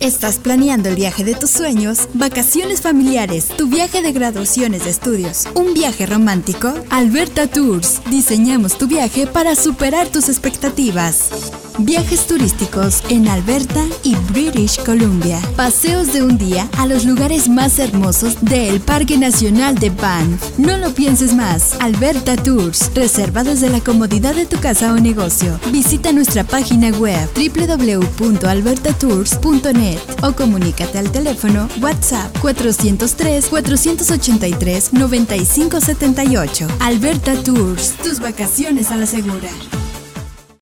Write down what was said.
¿Estás planeando el viaje de tus sueños? ¿Vacaciones familiares? ¿Tu viaje de graduaciones de estudios? ¿Un viaje romántico? Alberta Tours. Diseñamos tu viaje para superar tus expectativas. Viajes turísticos en Alberta y British Columbia. Paseos de un día a los lugares más hermosos del Parque Nacional de Banff. No lo pienses más. Alberta Tours. Reserva desde la comodidad de tu casa o negocio. Visita nuestra página web www.albertatours.net o comunícate al teléfono WhatsApp 403 483 9578. Alberta Tours. Tus vacaciones a la segura.